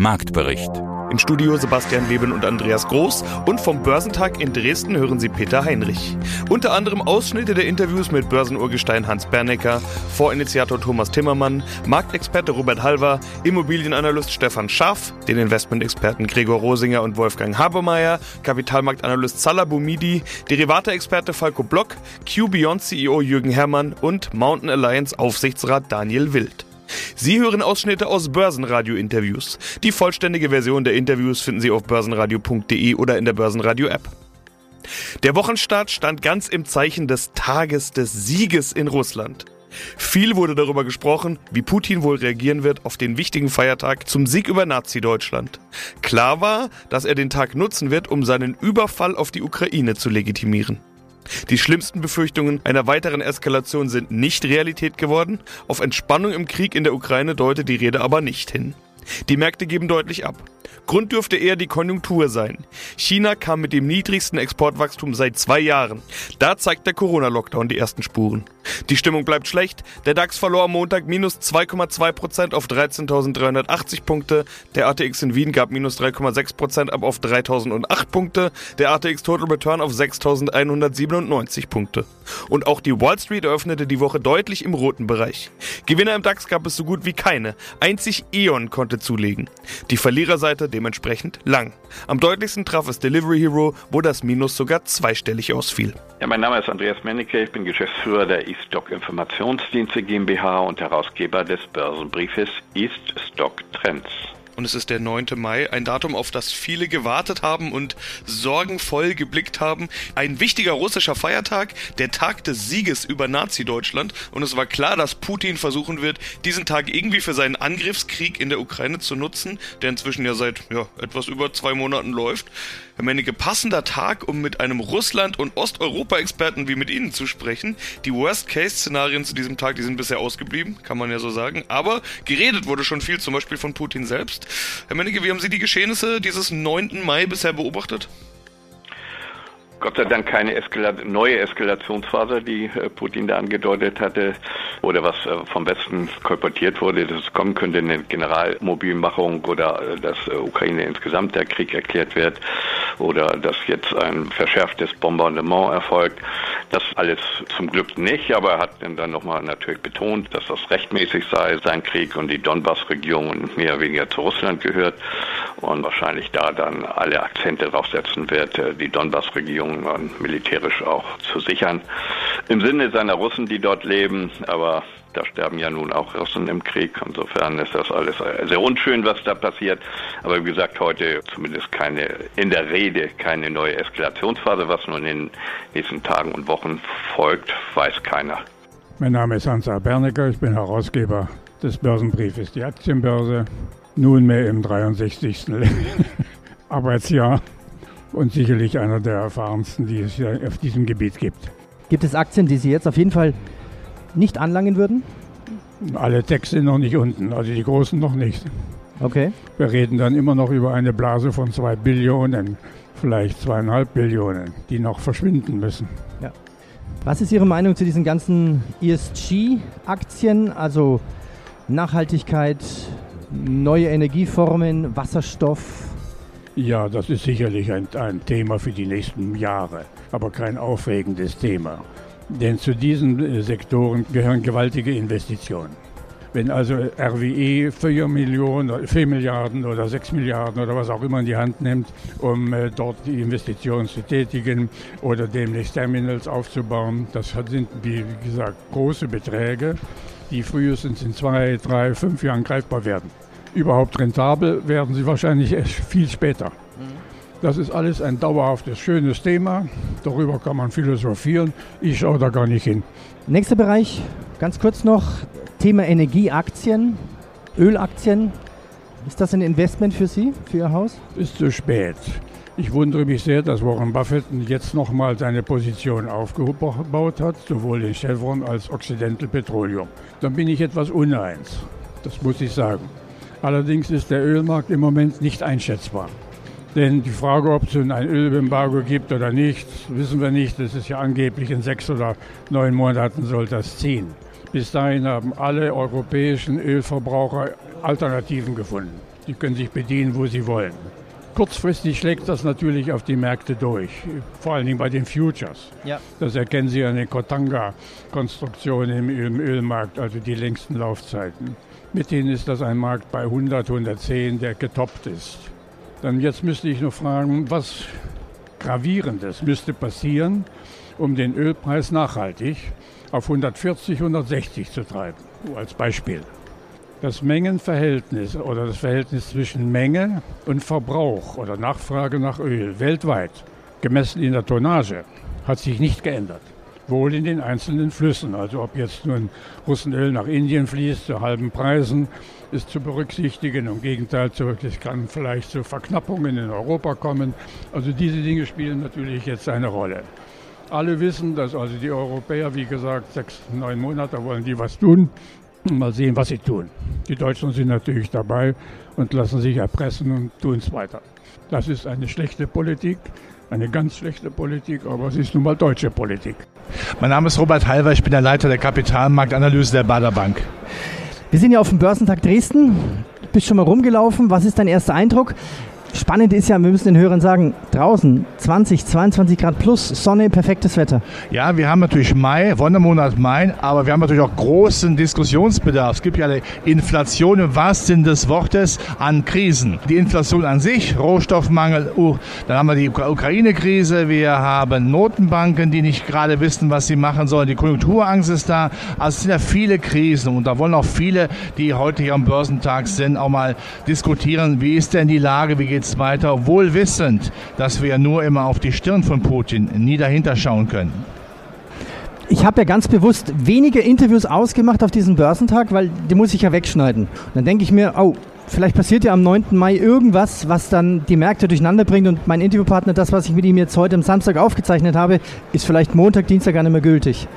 Marktbericht. Im Studio Sebastian Leben und Andreas Groß und vom Börsentag in Dresden hören Sie Peter Heinrich. Unter anderem Ausschnitte der Interviews mit Börsenurgestein Hans Bernecker, Vorinitiator Thomas Timmermann, Marktexperte Robert Halver, Immobilienanalyst Stefan Schaff, den Investmentexperten Gregor Rosinger und Wolfgang Habermeier, Kapitalmarktanalyst Salah Boumidi, Derivate-Experte Falco Block, Q-Beyond CEO Jürgen Herrmann und Mountain Alliance Aufsichtsrat Daniel Wild. Sie hören Ausschnitte aus Börsenradio-Interviews. Die vollständige Version der Interviews finden Sie auf börsenradio.de oder in der Börsenradio-App. Der Wochenstart stand ganz im Zeichen des Tages des Sieges in Russland. Viel wurde darüber gesprochen, wie Putin wohl reagieren wird auf den wichtigen Feiertag zum Sieg über Nazi-Deutschland. Klar war, dass er den Tag nutzen wird, um seinen Überfall auf die Ukraine zu legitimieren. Die schlimmsten Befürchtungen einer weiteren Eskalation sind nicht Realität geworden. Auf Entspannung im Krieg in der Ukraine deutet die Rede aber nicht hin. Die Märkte geben deutlich ab. Grund dürfte eher die Konjunktur sein. China kam mit dem niedrigsten Exportwachstum seit zwei Jahren. Da zeigt der Corona-Lockdown die ersten Spuren. Die Stimmung bleibt schlecht. Der DAX verlor am Montag minus 2,2% auf 13.380 Punkte. Der ATX in Wien gab minus 3,6% ab auf 3.008 Punkte. Der ATX Total Return auf 6.197 Punkte. Und auch die Wall Street eröffnete die Woche deutlich im roten Bereich. Gewinner im DAX gab es so gut wie keine. Einzig E.ON konnte zulegen. Die Verliererseite dementsprechend lang. Am deutlichsten traf es Delivery Hero, wo das Minus sogar zweistellig ausfiel. Ja, mein Name ist Andreas Mennecke, ich bin Geschäftsführer der E-Stock Informationsdienste GmbH und Herausgeber des Börsenbriefes East Stock Trends und es ist der 9. Mai, ein Datum, auf das viele gewartet haben und sorgenvoll geblickt haben. Ein wichtiger russischer Feiertag, der Tag des Sieges über Nazi-Deutschland und es war klar, dass Putin versuchen wird, diesen Tag irgendwie für seinen Angriffskrieg in der Ukraine zu nutzen, der inzwischen ja seit ja, etwas über zwei Monaten läuft. Herr Menneke, passender Tag, um mit einem Russland- und Osteuropa-Experten wie mit Ihnen zu sprechen. Die Worst-Case-Szenarien zu diesem Tag, die sind bisher ausgeblieben, kann man ja so sagen. Aber geredet wurde schon viel, zum Beispiel von Putin selbst. Herr Menneke, wie haben Sie die Geschehnisse dieses 9. Mai bisher beobachtet? Gott sei Dank keine Eskala neue Eskalationsphase, die äh, Putin da angedeutet hatte, oder was äh, vom Westen kolportiert wurde, dass es kommen könnte, eine Generalmobilmachung oder äh, dass Ukraine insgesamt der Krieg erklärt wird oder dass jetzt ein verschärftes Bombardement erfolgt. Das alles zum Glück nicht, aber er hat dann nochmal natürlich betont, dass das rechtmäßig sei, sein Krieg und die Donbass-Region mehr oder weniger zu Russland gehört und wahrscheinlich da dann alle Akzente draufsetzen wird, die Donbass-Region Verteidigung militärisch auch zu sichern. Im Sinne seiner Russen, die dort leben, aber da sterben ja nun auch Russen im Krieg. Insofern ist das alles sehr unschön, was da passiert. Aber wie gesagt, heute zumindest keine, in der Rede keine neue Eskalationsphase. Was nun in den nächsten Tagen und Wochen folgt, weiß keiner. Mein Name ist Hans-A. Bernecker, ich bin Herausgeber des Börsenbriefes Die Aktienbörse, nunmehr im 63. Arbeitsjahr und sicherlich einer der erfahrensten, die es hier auf diesem Gebiet gibt. Gibt es Aktien, die Sie jetzt auf jeden Fall nicht anlangen würden? Alle Texte sind noch nicht unten, also die großen noch nicht. Okay. Wir reden dann immer noch über eine Blase von zwei Billionen, vielleicht zweieinhalb Billionen, die noch verschwinden müssen. Ja. Was ist Ihre Meinung zu diesen ganzen ESG-Aktien, also Nachhaltigkeit, neue Energieformen, Wasserstoff, ja, das ist sicherlich ein, ein Thema für die nächsten Jahre, aber kein aufregendes Thema. Denn zu diesen äh, Sektoren gehören gewaltige Investitionen. Wenn also RWE 4, Millionen, 4 Milliarden oder 6 Milliarden oder was auch immer in die Hand nimmt, um äh, dort die Investitionen zu tätigen oder demnächst Terminals aufzubauen, das sind, wie gesagt, große Beträge, die frühestens in zwei, drei, fünf Jahren greifbar werden überhaupt rentabel werden sie wahrscheinlich erst viel später. Das ist alles ein dauerhaftes, schönes Thema. Darüber kann man philosophieren. Ich schaue da gar nicht hin. Nächster Bereich, ganz kurz noch, Thema Energieaktien, Ölaktien. Ist das ein Investment für Sie, für Ihr Haus? Ist zu spät. Ich wundere mich sehr, dass Warren Buffett jetzt nochmal seine Position aufgebaut hat, sowohl in Chevron als Occidental Petroleum. Dann bin ich etwas uneins. Das muss ich sagen. Allerdings ist der Ölmarkt im Moment nicht einschätzbar. Denn die Frage, ob es ein Ölembargo gibt oder nicht, wissen wir nicht. Das ist ja angeblich in sechs oder neun Monaten soll das ziehen. Bis dahin haben alle europäischen Ölverbraucher Alternativen gefunden. Die können sich bedienen, wo sie wollen. Kurzfristig schlägt das natürlich auf die Märkte durch, vor allen Dingen bei den Futures. Ja. Das erkennen Sie an den Kotanga-Konstruktionen im Ölmarkt, also die längsten Laufzeiten. Mit denen ist das ein Markt bei 100, 110, der getoppt ist. Dann jetzt müsste ich noch fragen, was Gravierendes müsste passieren, um den Ölpreis nachhaltig auf 140, 160 zu treiben, als Beispiel. Das Mengenverhältnis oder das Verhältnis zwischen Menge und Verbrauch oder Nachfrage nach Öl weltweit, gemessen in der Tonnage, hat sich nicht geändert. Wohl in den einzelnen Flüssen. Also ob jetzt nun Russenöl nach Indien fließt zu halben Preisen, ist zu berücksichtigen. Im Gegenteil, es kann vielleicht zu Verknappungen in Europa kommen. Also diese Dinge spielen natürlich jetzt eine Rolle. Alle wissen, dass also die Europäer, wie gesagt, sechs, neun Monate wollen die was tun. Mal sehen, was sie tun. Die Deutschen sind natürlich dabei und lassen sich erpressen und tun es weiter. Das ist eine schlechte Politik, eine ganz schlechte Politik, aber es ist nun mal deutsche Politik. Mein Name ist Robert Halver, ich bin der Leiter der Kapitalmarktanalyse der Bader Bank. Wir sind ja auf dem Börsentag Dresden. Du bist schon mal rumgelaufen. Was ist dein erster Eindruck? Spannend ist ja, wir müssen den Hörern sagen, draußen 20, 22 Grad plus, Sonne, perfektes Wetter. Ja, wir haben natürlich Mai, Wonnemonat Mai, aber wir haben natürlich auch großen Diskussionsbedarf. Es gibt ja eine Inflation im wahrsten Sinn des Wortes an Krisen. Die Inflation an sich, Rohstoffmangel, uh, dann haben wir die Ukraine-Krise, wir haben Notenbanken, die nicht gerade wissen, was sie machen sollen, die Konjunkturangst ist da. Also es sind ja viele Krisen und da wollen auch viele, die heute hier am Börsentag sind, auch mal diskutieren, wie ist denn die Lage, wie geht geht's weiter, wohl wissend, dass wir nur immer auf die Stirn von Putin nie dahinter schauen können. Ich habe ja ganz bewusst wenige Interviews ausgemacht auf diesem Börsentag, weil die muss ich ja wegschneiden. Und dann denke ich mir, oh, vielleicht passiert ja am 9. Mai irgendwas, was dann die Märkte durcheinander bringt und mein Interviewpartner, das, was ich mit ihm jetzt heute am Samstag aufgezeichnet habe, ist vielleicht Montag, Dienstag gar nicht mehr gültig.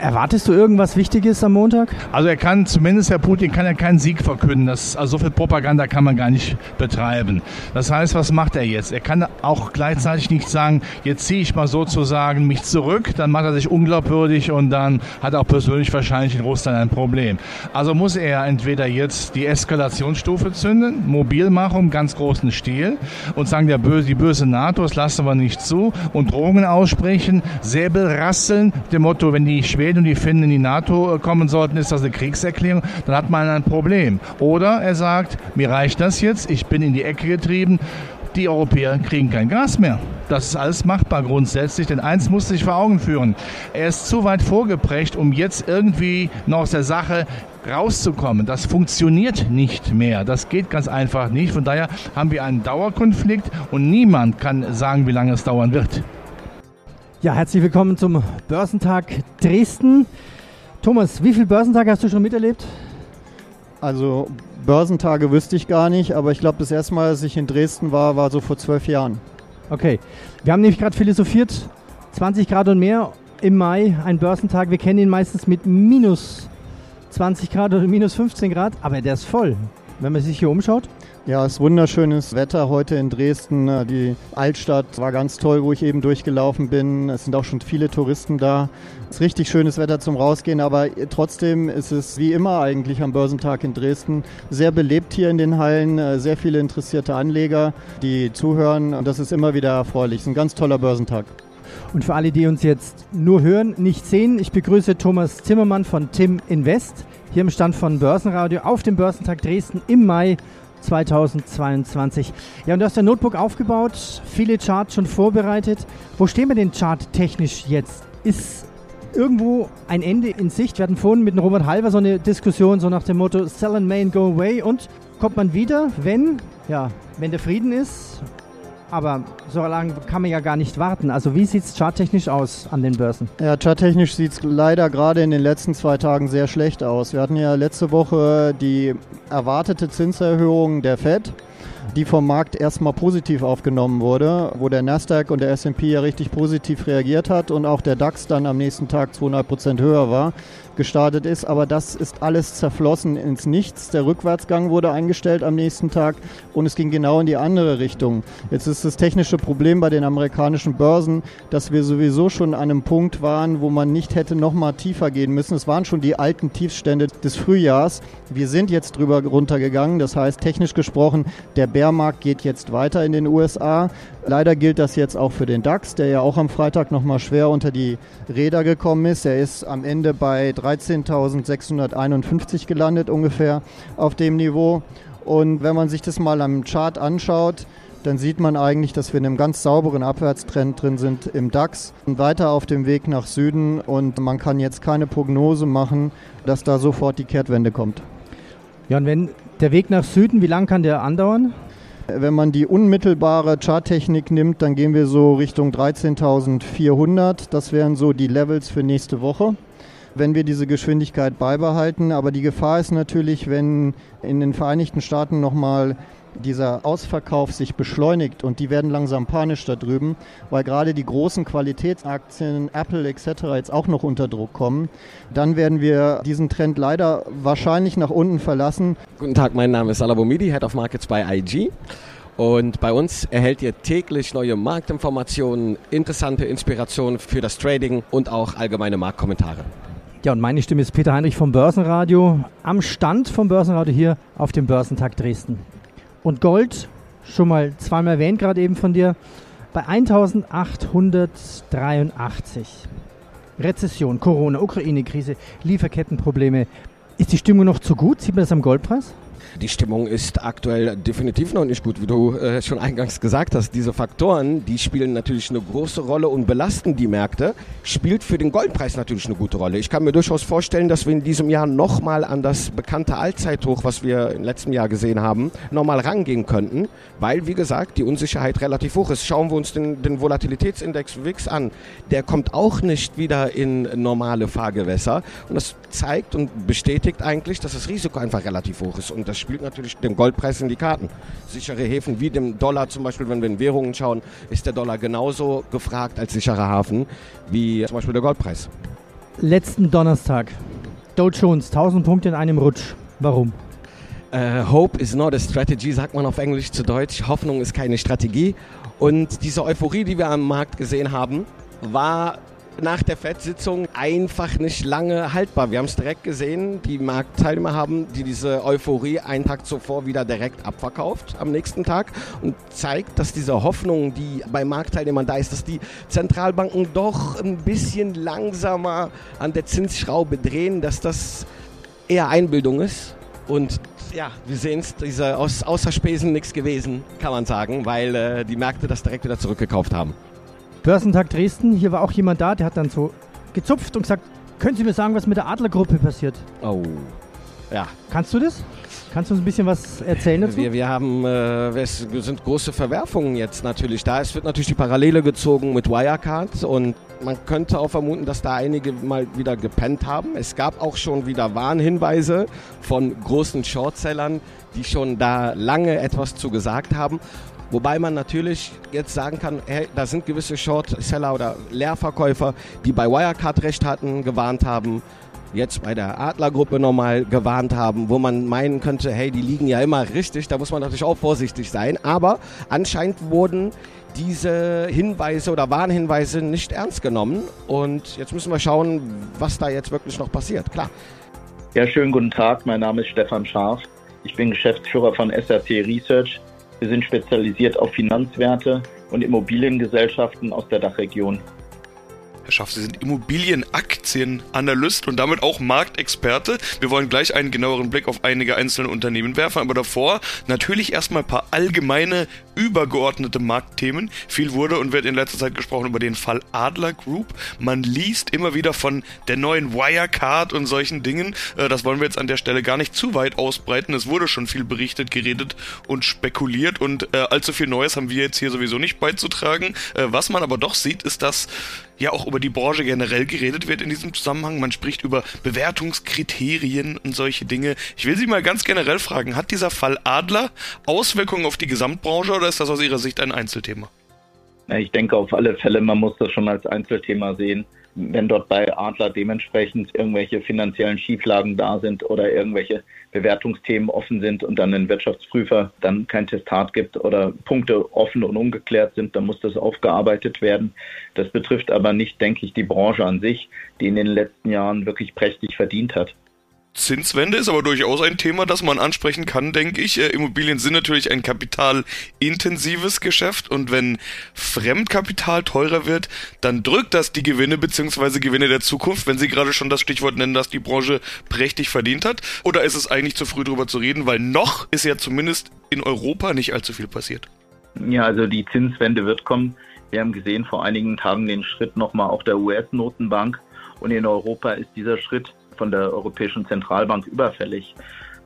Erwartest du irgendwas Wichtiges am Montag? Also er kann, zumindest Herr Putin, kann ja keinen Sieg verkünden. Das, also so viel Propaganda kann man gar nicht betreiben. Das heißt, was macht er jetzt? Er kann auch gleichzeitig nicht sagen, jetzt ziehe ich mal sozusagen mich zurück, dann macht er sich unglaubwürdig und dann hat er auch persönlich wahrscheinlich in Russland ein Problem. Also muss er entweder jetzt die Eskalationsstufe zünden, mobil machen im ganz großen Stil und sagen, der böse, die böse NATO, das lassen wir nicht zu und Drohungen aussprechen, Säbel rasseln, dem Motto, wenn die Schweden Schweden und die Finnen in die NATO kommen sollten, ist das eine Kriegserklärung, dann hat man ein Problem. Oder er sagt, mir reicht das jetzt, ich bin in die Ecke getrieben, die Europäer kriegen kein Gas mehr. Das ist alles machbar grundsätzlich, denn eins muss sich vor Augen führen. Er ist zu weit vorgeprägt, um jetzt irgendwie noch aus der Sache rauszukommen. Das funktioniert nicht mehr. Das geht ganz einfach nicht. Von daher haben wir einen Dauerkonflikt und niemand kann sagen, wie lange es dauern wird. Ja, herzlich willkommen zum Börsentag Dresden. Thomas, wie viele Börsentage hast du schon miterlebt? Also Börsentage wüsste ich gar nicht, aber ich glaube, das erste Mal, dass ich in Dresden war, war so vor zwölf Jahren. Okay, wir haben nämlich gerade philosophiert, 20 Grad und mehr im Mai, ein Börsentag. Wir kennen ihn meistens mit minus 20 Grad oder minus 15 Grad, aber der ist voll, wenn man sich hier umschaut. Ja, es ist wunderschönes Wetter heute in Dresden. Die Altstadt war ganz toll, wo ich eben durchgelaufen bin. Es sind auch schon viele Touristen da. Es ist richtig schönes Wetter zum Rausgehen, aber trotzdem ist es wie immer eigentlich am Börsentag in Dresden sehr belebt hier in den Hallen. Sehr viele interessierte Anleger, die zuhören und das ist immer wieder erfreulich. Es ist ein ganz toller Börsentag. Und für alle, die uns jetzt nur hören, nicht sehen, ich begrüße Thomas Zimmermann von Tim Invest hier im Stand von Börsenradio auf dem Börsentag Dresden im Mai 2022. Ja, und du hast dein Notebook aufgebaut, viele Charts schon vorbereitet. Wo stehen wir denn charttechnisch jetzt? Ist irgendwo ein Ende in Sicht? Wir hatten vorhin mit Robert Halver so eine Diskussion, so nach dem Motto Sell and Main, go away. Und kommt man wieder, wenn, ja, wenn der Frieden ist aber so lange kann man ja gar nicht warten. Also wie sieht es charttechnisch aus an den Börsen? Ja, charttechnisch sieht es leider gerade in den letzten zwei Tagen sehr schlecht aus. Wir hatten ja letzte Woche die erwartete Zinserhöhung der Fed die vom Markt erstmal positiv aufgenommen wurde, wo der Nasdaq und der S&P ja richtig positiv reagiert hat und auch der DAX dann am nächsten Tag 200 Prozent höher war. Gestartet ist. Aber das ist alles zerflossen ins Nichts. Der Rückwärtsgang wurde eingestellt am nächsten Tag und es ging genau in die andere Richtung. Jetzt ist das technische Problem bei den amerikanischen Börsen, dass wir sowieso schon an einem Punkt waren, wo man nicht hätte noch mal tiefer gehen müssen. Es waren schon die alten Tiefstände des Frühjahrs. Wir sind jetzt drüber runtergegangen. Das heißt, technisch gesprochen, der Bärmarkt geht jetzt weiter in den USA. Leider gilt das jetzt auch für den DAX, der ja auch am Freitag noch mal schwer unter die Räder gekommen ist. Er ist am Ende bei 13.651 gelandet ungefähr auf dem Niveau. Und wenn man sich das mal am Chart anschaut, dann sieht man eigentlich, dass wir in einem ganz sauberen Abwärtstrend drin sind im DAX und weiter auf dem Weg nach Süden und man kann jetzt keine Prognose machen, dass da sofort die Kehrtwende kommt. Ja, und wenn der Weg nach Süden, wie lange kann der andauern? Wenn man die unmittelbare Charttechnik nimmt, dann gehen wir so Richtung 13.400. Das wären so die Levels für nächste Woche wenn wir diese Geschwindigkeit beibehalten. Aber die Gefahr ist natürlich, wenn in den Vereinigten Staaten nochmal dieser Ausverkauf sich beschleunigt und die werden langsam panisch da drüben, weil gerade die großen Qualitätsaktien, Apple etc. jetzt auch noch unter Druck kommen, dann werden wir diesen Trend leider wahrscheinlich nach unten verlassen. Guten Tag, mein Name ist Alabomidi, Head of Markets bei IG. Und bei uns erhält ihr täglich neue Marktinformationen, interessante Inspirationen für das Trading und auch allgemeine Marktkommentare. Ja, und meine Stimme ist Peter Heinrich vom Börsenradio am Stand vom Börsenradio hier auf dem Börsentag Dresden. Und Gold, schon mal zweimal erwähnt gerade eben von dir, bei 1883. Rezession, Corona, Ukraine-Krise, Lieferkettenprobleme. Ist die Stimmung noch zu gut? Sieht man das am Goldpreis? Die Stimmung ist aktuell definitiv noch nicht gut, wie du äh, schon eingangs gesagt hast. Diese Faktoren, die spielen natürlich eine große Rolle und belasten die Märkte, spielt für den Goldpreis natürlich eine gute Rolle. Ich kann mir durchaus vorstellen, dass wir in diesem Jahr nochmal an das bekannte Allzeithoch, was wir im letzten Jahr gesehen haben, nochmal rangehen könnten, weil, wie gesagt, die Unsicherheit relativ hoch ist. Schauen wir uns den, den Volatilitätsindex WIX an. Der kommt auch nicht wieder in normale Fahrgewässer und das zeigt und bestätigt eigentlich, dass das Risiko einfach relativ hoch ist und das spielt natürlich dem Goldpreis in die Karten. Sichere Häfen wie dem Dollar zum Beispiel, wenn wir in Währungen schauen, ist der Dollar genauso gefragt als sicherer Hafen wie zum Beispiel der Goldpreis. Letzten Donnerstag. Dow Jones, 1000 Punkte in einem Rutsch. Warum? Uh, hope is not a strategy, sagt man auf Englisch zu Deutsch. Hoffnung ist keine Strategie. Und diese Euphorie, die wir am Markt gesehen haben, war nach der FED-Sitzung einfach nicht lange haltbar. Wir haben es direkt gesehen, die Marktteilnehmer haben die diese Euphorie einen Tag zuvor wieder direkt abverkauft am nächsten Tag und zeigt, dass diese Hoffnung, die bei Marktteilnehmern da ist, dass die Zentralbanken doch ein bisschen langsamer an der Zinsschraube drehen, dass das eher Einbildung ist. Und ja, wir sehen es, diese aus, außer Spesen nichts gewesen, kann man sagen, weil äh, die Märkte das direkt wieder zurückgekauft haben. Börsentag Dresden, hier war auch jemand da, der hat dann so gezupft und gesagt, können Sie mir sagen, was mit der Adlergruppe passiert? Oh, ja. Kannst du das? Kannst du uns ein bisschen was erzählen dazu? Wir, wir haben, äh, es sind große Verwerfungen jetzt natürlich da. Es wird natürlich die Parallele gezogen mit Wirecard und man könnte auch vermuten, dass da einige mal wieder gepennt haben. Es gab auch schon wieder Warnhinweise von großen Shortsellern, die schon da lange etwas zu gesagt haben. Wobei man natürlich jetzt sagen kann, hey, da sind gewisse Shortseller oder Leerverkäufer, die bei Wirecard recht hatten, gewarnt haben, jetzt bei der Adlergruppe nochmal gewarnt haben, wo man meinen könnte, hey, die liegen ja immer richtig, da muss man natürlich auch vorsichtig sein. Aber anscheinend wurden diese Hinweise oder Warnhinweise nicht ernst genommen. Und jetzt müssen wir schauen, was da jetzt wirklich noch passiert. Klar. Ja, schönen guten Tag. Mein Name ist Stefan Scharf. Ich bin Geschäftsführer von SRT Research. Wir sind spezialisiert auf Finanzwerte und Immobiliengesellschaften aus der Dachregion. Herr Schaff, Sie sind Immobilienaktienanalyst und damit auch Marktexperte. Wir wollen gleich einen genaueren Blick auf einige einzelne Unternehmen werfen, aber davor natürlich erstmal ein paar allgemeine, übergeordnete Marktthemen. Viel wurde und wird in letzter Zeit gesprochen über den Fall Adler Group. Man liest immer wieder von der neuen Wirecard und solchen Dingen. Äh, das wollen wir jetzt an der Stelle gar nicht zu weit ausbreiten. Es wurde schon viel berichtet, geredet und spekuliert und äh, allzu viel Neues haben wir jetzt hier sowieso nicht beizutragen. Äh, was man aber doch sieht, ist, dass ja auch über die Branche generell geredet wird in diesem Zusammenhang. Man spricht über Bewertungskriterien und solche Dinge. Ich will Sie mal ganz generell fragen, hat dieser Fall Adler Auswirkungen auf die Gesamtbranche oder ist das aus Ihrer Sicht ein Einzelthema? Ich denke auf alle Fälle, man muss das schon als Einzelthema sehen. Wenn dort bei Adler dementsprechend irgendwelche finanziellen Schieflagen da sind oder irgendwelche Bewertungsthemen offen sind und dann ein Wirtschaftsprüfer dann kein Testat gibt oder Punkte offen und ungeklärt sind, dann muss das aufgearbeitet werden. Das betrifft aber nicht, denke ich, die Branche an sich, die in den letzten Jahren wirklich prächtig verdient hat. Zinswende ist aber durchaus ein Thema, das man ansprechen kann, denke ich. Äh, Immobilien sind natürlich ein kapitalintensives Geschäft und wenn Fremdkapital teurer wird, dann drückt das die Gewinne bzw. Gewinne der Zukunft, wenn Sie gerade schon das Stichwort nennen, dass die Branche prächtig verdient hat. Oder ist es eigentlich zu früh darüber zu reden, weil noch ist ja zumindest in Europa nicht allzu viel passiert? Ja, also die Zinswende wird kommen. Wir haben gesehen vor einigen Tagen den Schritt nochmal auch der US-Notenbank und in Europa ist dieser Schritt von der Europäischen Zentralbank überfällig.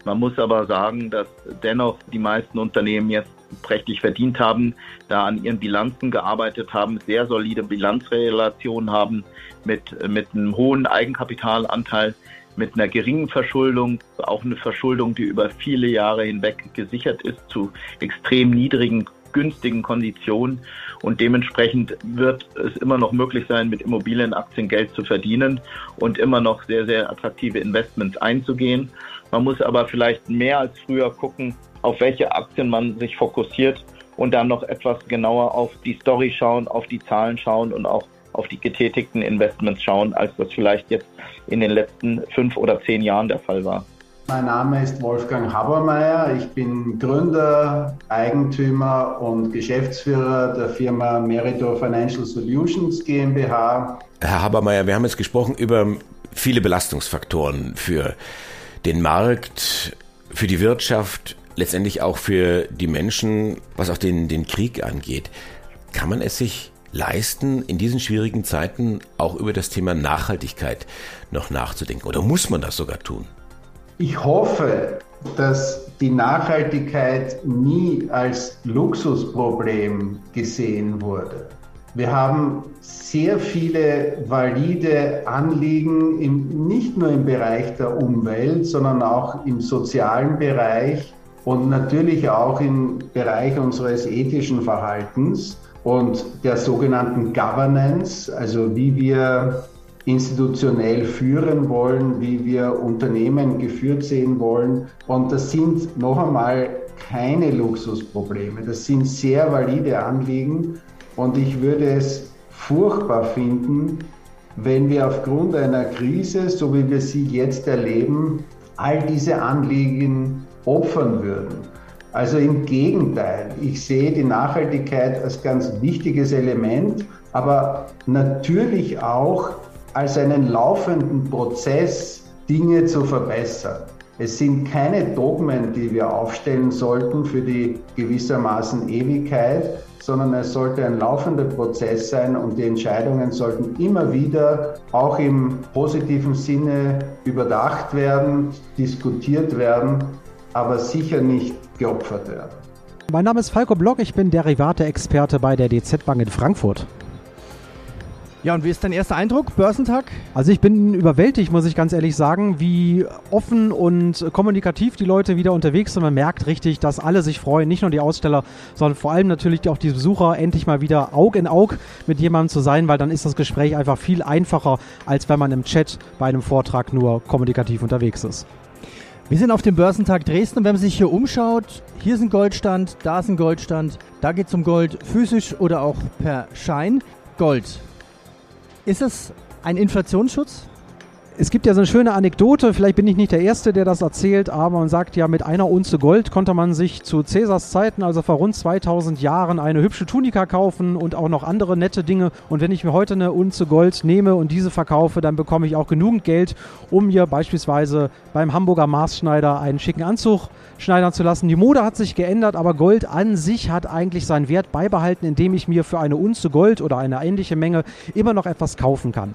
Man muss aber sagen, dass dennoch die meisten Unternehmen jetzt prächtig verdient haben, da an ihren Bilanzen gearbeitet haben, sehr solide Bilanzrelationen haben mit, mit einem hohen Eigenkapitalanteil, mit einer geringen Verschuldung, auch eine Verschuldung, die über viele Jahre hinweg gesichert ist zu extrem niedrigen günstigen Konditionen und dementsprechend wird es immer noch möglich sein, mit Immobilienaktien Geld zu verdienen und immer noch sehr, sehr attraktive Investments einzugehen. Man muss aber vielleicht mehr als früher gucken, auf welche Aktien man sich fokussiert und dann noch etwas genauer auf die Story schauen, auf die Zahlen schauen und auch auf die getätigten Investments schauen, als das vielleicht jetzt in den letzten fünf oder zehn Jahren der Fall war. Mein Name ist Wolfgang Habermeier. Ich bin Gründer, Eigentümer und Geschäftsführer der Firma Meritor Financial Solutions GmbH. Herr Habermeier, wir haben jetzt gesprochen über viele Belastungsfaktoren für den Markt, für die Wirtschaft, letztendlich auch für die Menschen, was auch den, den Krieg angeht. Kann man es sich leisten, in diesen schwierigen Zeiten auch über das Thema Nachhaltigkeit noch nachzudenken? Oder muss man das sogar tun? Ich hoffe, dass die Nachhaltigkeit nie als Luxusproblem gesehen wurde. Wir haben sehr viele valide Anliegen, im, nicht nur im Bereich der Umwelt, sondern auch im sozialen Bereich und natürlich auch im Bereich unseres ethischen Verhaltens und der sogenannten Governance, also wie wir institutionell führen wollen, wie wir Unternehmen geführt sehen wollen. Und das sind noch einmal keine Luxusprobleme. Das sind sehr valide Anliegen. Und ich würde es furchtbar finden, wenn wir aufgrund einer Krise, so wie wir sie jetzt erleben, all diese Anliegen opfern würden. Also im Gegenteil, ich sehe die Nachhaltigkeit als ganz wichtiges Element, aber natürlich auch als einen laufenden Prozess, Dinge zu verbessern. Es sind keine Dogmen, die wir aufstellen sollten für die gewissermaßen Ewigkeit, sondern es sollte ein laufender Prozess sein und die Entscheidungen sollten immer wieder auch im positiven Sinne überdacht werden, diskutiert werden, aber sicher nicht geopfert werden. Mein Name ist Falco Block, ich bin Derivate-Experte bei der DZ Bank in Frankfurt. Ja, und wie ist dein erster Eindruck, Börsentag? Also ich bin überwältigt, muss ich ganz ehrlich sagen, wie offen und kommunikativ die Leute wieder unterwegs sind. Man merkt richtig, dass alle sich freuen, nicht nur die Aussteller, sondern vor allem natürlich auch die Besucher, endlich mal wieder Aug in Aug mit jemandem zu sein, weil dann ist das Gespräch einfach viel einfacher, als wenn man im Chat bei einem Vortrag nur kommunikativ unterwegs ist. Wir sind auf dem Börsentag Dresden und wenn man sich hier umschaut, hier ist ein Goldstand, da ist ein Goldstand, da geht es um Gold physisch oder auch per Schein. Gold, ist es ein Inflationsschutz? Es gibt ja so eine schöne Anekdote, vielleicht bin ich nicht der Erste, der das erzählt, aber man sagt ja, mit einer Unze Gold konnte man sich zu Cäsars Zeiten, also vor rund 2000 Jahren, eine hübsche Tunika kaufen und auch noch andere nette Dinge. Und wenn ich mir heute eine Unze Gold nehme und diese verkaufe, dann bekomme ich auch genügend Geld, um mir beispielsweise beim Hamburger Maßschneider einen schicken Anzug schneidern zu lassen. Die Mode hat sich geändert, aber Gold an sich hat eigentlich seinen Wert beibehalten, indem ich mir für eine Unze Gold oder eine ähnliche Menge immer noch etwas kaufen kann.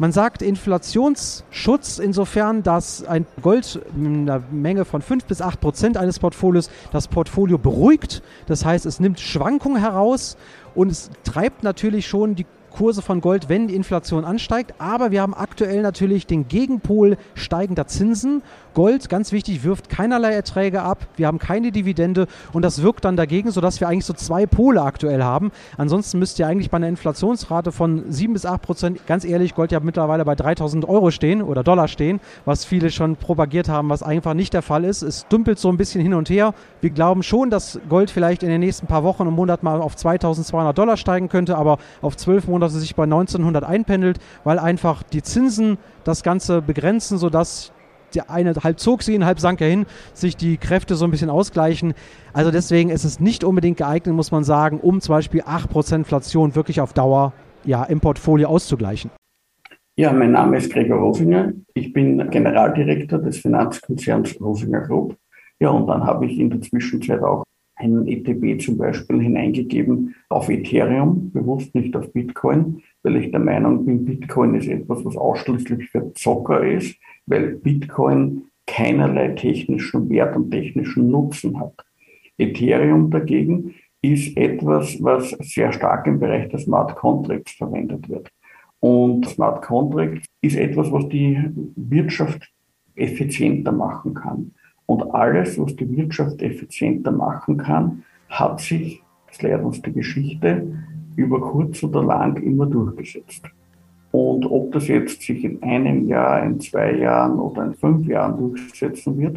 Man sagt Inflationsschutz insofern, dass ein Gold in einer Menge von 5 bis 8 Prozent eines Portfolios das Portfolio beruhigt. Das heißt, es nimmt Schwankungen heraus und es treibt natürlich schon die Kurse von Gold, wenn die Inflation ansteigt. Aber wir haben aktuell natürlich den Gegenpol steigender Zinsen. Gold, ganz wichtig, wirft keinerlei Erträge ab. Wir haben keine Dividende und das wirkt dann dagegen, sodass wir eigentlich so zwei Pole aktuell haben. Ansonsten müsste ja eigentlich bei einer Inflationsrate von 7 bis 8 Prozent, ganz ehrlich, Gold ja mittlerweile bei 3000 Euro stehen oder Dollar stehen, was viele schon propagiert haben, was einfach nicht der Fall ist. Es dümpelt so ein bisschen hin und her. Wir glauben schon, dass Gold vielleicht in den nächsten paar Wochen und Monaten mal auf 2200 Dollar steigen könnte, aber auf zwölf Monate sich bei 1900 einpendelt, weil einfach die Zinsen das Ganze begrenzen, sodass der eine halb zog sie ihn, halb sank er hin, sich die Kräfte so ein bisschen ausgleichen. Also deswegen ist es nicht unbedingt geeignet, muss man sagen, um zum Beispiel 8% Inflation wirklich auf Dauer ja, im Portfolio auszugleichen. Ja, mein Name ist Gregor Rosinger. Ich bin Generaldirektor des Finanzkonzerns Rosinger Group. Ja, und dann habe ich in der Zwischenzeit auch einen ETB zum Beispiel hineingegeben auf Ethereum, bewusst nicht auf Bitcoin, weil ich der Meinung bin, Bitcoin ist etwas, was ausschließlich für Zocker ist weil Bitcoin keinerlei technischen Wert und technischen Nutzen hat. Ethereum dagegen ist etwas, was sehr stark im Bereich der Smart Contracts verwendet wird. Und Smart Contracts ist etwas, was die Wirtschaft effizienter machen kann. Und alles, was die Wirtschaft effizienter machen kann, hat sich, das lehrt uns die Geschichte, über kurz oder lang immer durchgesetzt. Und ob das jetzt sich in einem Jahr, in zwei Jahren oder in fünf Jahren durchsetzen wird,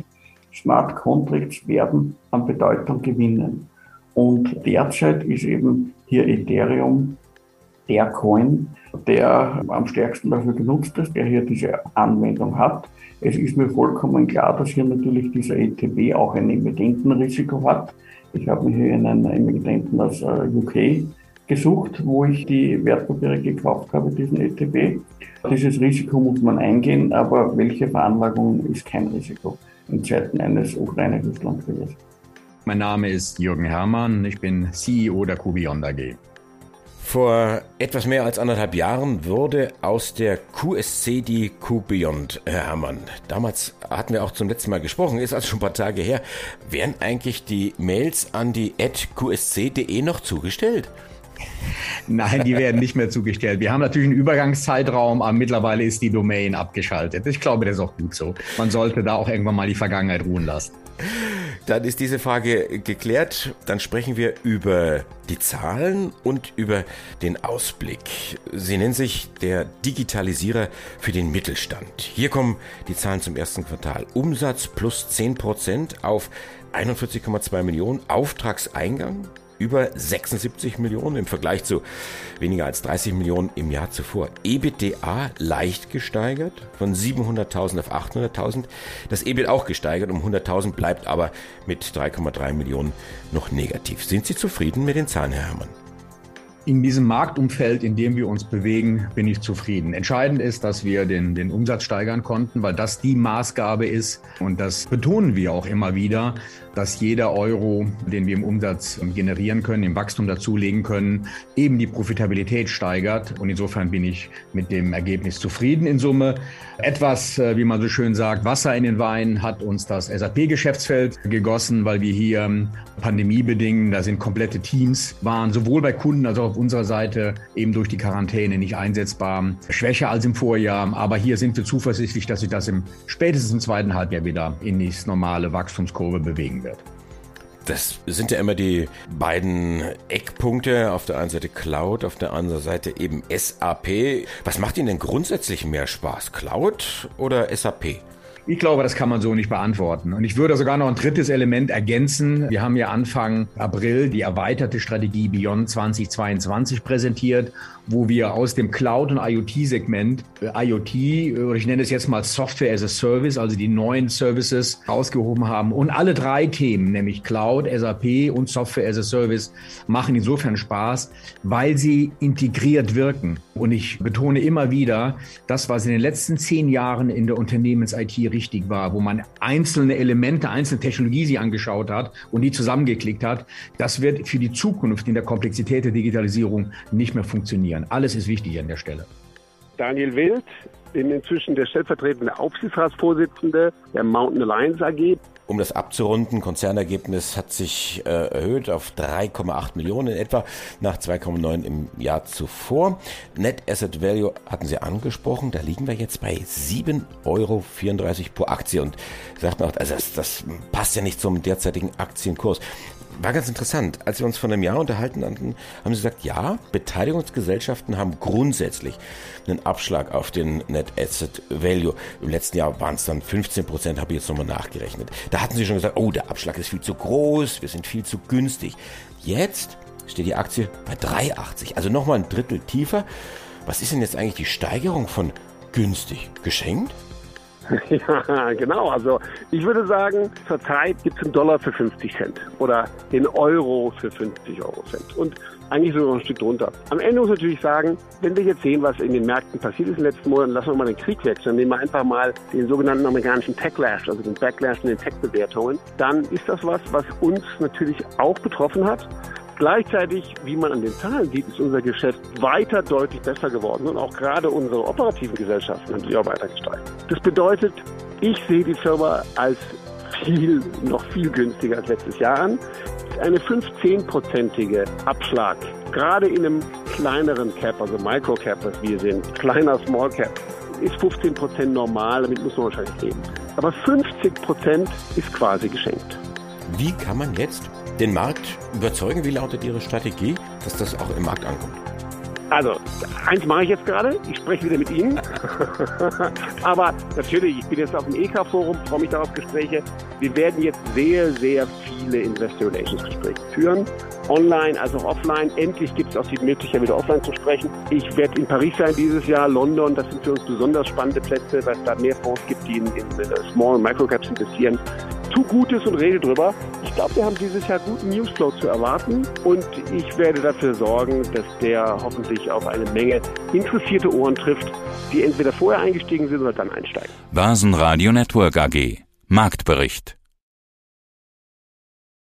Smart Contracts werden an Bedeutung gewinnen. Und derzeit ist eben hier Ethereum der Coin, der am stärksten dafür genutzt ist, der hier diese Anwendung hat. Es ist mir vollkommen klar, dass hier natürlich dieser ETB auch ein Emittentenrisiko hat. Ich habe mir hier einen Emittenten aus äh, UK gesucht, wo ich die Wertpapiere gekauft habe, diesen ETB. Dieses Risiko muss man eingehen, aber welche Veranlagung ist kein Risiko in Zeiten eines Ukraine-Russland-Krieges. Mein Name ist Jürgen Herrmann, ich bin CEO der Cubion AG. Vor etwas mehr als anderthalb Jahren wurde aus der QSC die QBeyond, Herr Herrmann. Damals hatten wir auch zum letzten Mal gesprochen, ist also schon ein paar Tage her. Werden eigentlich die Mails an die qsc.de noch zugestellt? Nein, die werden nicht mehr zugestellt. Wir haben natürlich einen Übergangszeitraum, aber mittlerweile ist die Domain abgeschaltet. Ich glaube, das ist auch gut so. Man sollte da auch irgendwann mal die Vergangenheit ruhen lassen. Dann ist diese Frage geklärt. Dann sprechen wir über die Zahlen und über den Ausblick. Sie nennen sich der Digitalisierer für den Mittelstand. Hier kommen die Zahlen zum ersten Quartal. Umsatz plus 10 Prozent auf 41,2 Millionen. Auftragseingang über 76 Millionen im Vergleich zu weniger als 30 Millionen im Jahr zuvor. EBITDA leicht gesteigert von 700.000 auf 800.000. Das EBIT auch gesteigert um 100.000, bleibt aber mit 3,3 Millionen noch negativ. Sind Sie zufrieden mit den Zahlen, Herr Herrmann? In diesem Marktumfeld, in dem wir uns bewegen, bin ich zufrieden. Entscheidend ist, dass wir den, den Umsatz steigern konnten, weil das die Maßgabe ist. Und das betonen wir auch immer wieder, dass jeder Euro, den wir im Umsatz generieren können, im Wachstum dazulegen können, eben die Profitabilität steigert. Und insofern bin ich mit dem Ergebnis zufrieden in Summe. Etwas, äh, wie man so schön sagt, Wasser in den Wein hat uns das SAP-Geschäftsfeld gegossen, weil wir hier ähm, pandemiebedingt, da sind komplette Teams, waren sowohl bei Kunden als auch auf unserer Seite eben durch die Quarantäne nicht einsetzbar. Schwächer als im Vorjahr, aber hier sind wir zuversichtlich, dass sich das im spätestens im zweiten Halbjahr wieder in die normale Wachstumskurve bewegen wird. Das sind ja immer die beiden Eckpunkte. Auf der einen Seite Cloud, auf der anderen Seite eben SAP. Was macht Ihnen denn grundsätzlich mehr Spaß? Cloud oder SAP? Ich glaube, das kann man so nicht beantworten. Und ich würde sogar noch ein drittes Element ergänzen. Wir haben ja Anfang April die erweiterte Strategie Beyond 2022 präsentiert wo wir aus dem Cloud- und IoT-Segment, äh, IoT, oder ich nenne es jetzt mal Software as a Service, also die neuen Services rausgehoben haben. Und alle drei Themen, nämlich Cloud, SAP und Software as a Service, machen insofern Spaß, weil sie integriert wirken. Und ich betone immer wieder, das, was in den letzten zehn Jahren in der Unternehmens-IT richtig war, wo man einzelne Elemente, einzelne Technologie sich angeschaut hat und die zusammengeklickt hat, das wird für die Zukunft in der Komplexität der Digitalisierung nicht mehr funktionieren. Alles ist wichtig an der Stelle. Daniel Wild, bin inzwischen der stellvertretende Aufsichtsratsvorsitzende der Mountain Alliance AG. Um das abzurunden, Konzernergebnis hat sich äh, erhöht auf 3,8 Millionen in etwa nach 2,9 im Jahr zuvor. Net Asset Value hatten Sie angesprochen, da liegen wir jetzt bei 7,34 Euro pro Aktie. Und sagt man auch, also das, das passt ja nicht zum derzeitigen Aktienkurs war ganz interessant. Als wir uns vor einem Jahr unterhalten hatten, haben sie gesagt, ja, Beteiligungsgesellschaften haben grundsätzlich einen Abschlag auf den Net Asset Value. Im letzten Jahr waren es dann 15 Prozent, habe ich jetzt nochmal nachgerechnet. Da hatten sie schon gesagt, oh, der Abschlag ist viel zu groß, wir sind viel zu günstig. Jetzt steht die Aktie bei 3,80, also nochmal ein Drittel tiefer. Was ist denn jetzt eigentlich die Steigerung von günstig? Geschenkt? Ja, genau. Also ich würde sagen, zurzeit gibt es einen Dollar für 50 Cent oder den Euro für 50 Euro Cent. Und eigentlich sogar ein Stück drunter. Am Ende muss ich natürlich sagen, wenn wir jetzt sehen, was in den Märkten passiert ist in den letzten Monaten, lassen wir mal den Krieg wechseln. Dann nehmen wir einfach mal den sogenannten amerikanischen Techlash, also den Backlash in den Tech-Bewertungen. Dann ist das was, was uns natürlich auch betroffen hat. Gleichzeitig, wie man an den Zahlen sieht, ist unser Geschäft weiter deutlich besser geworden und auch gerade unsere operativen Gesellschaften haben sich auch weiter gesteigert. Das bedeutet, ich sehe die Firma als viel, noch viel günstiger als letztes Jahr an. Eine 15-prozentige Abschlag, gerade in einem kleineren Cap, also Microcap, was wir sind, kleiner Small Cap, ist 15 Prozent normal, damit muss man wahrscheinlich leben. Aber 50 Prozent ist quasi geschenkt. Wie kann man jetzt den Markt überzeugen? Wie lautet Ihre Strategie, dass das auch im Markt ankommt? Also, eins mache ich jetzt gerade. Ich spreche wieder mit Ihnen. Aber natürlich, ich bin jetzt auf dem EK-Forum, freue mich darauf Gespräche. Wir werden jetzt sehr, sehr viele Investor Relations Gespräche führen. Online als auch offline. Endlich gibt es auch die Möglichkeit, wieder offline zu sprechen. Ich werde in Paris sein dieses Jahr, London. Das sind für uns besonders spannende Plätze, weil es da mehr Fonds gibt, die in, in Small- und Microcaps investieren tu Gutes und rede drüber. Ich glaube, wir haben dieses Jahr guten Newsflow zu erwarten. Und ich werde dafür sorgen, dass der hoffentlich auf eine Menge interessierte Ohren trifft, die entweder vorher eingestiegen sind oder dann einsteigen. Basen Radio Network AG Marktbericht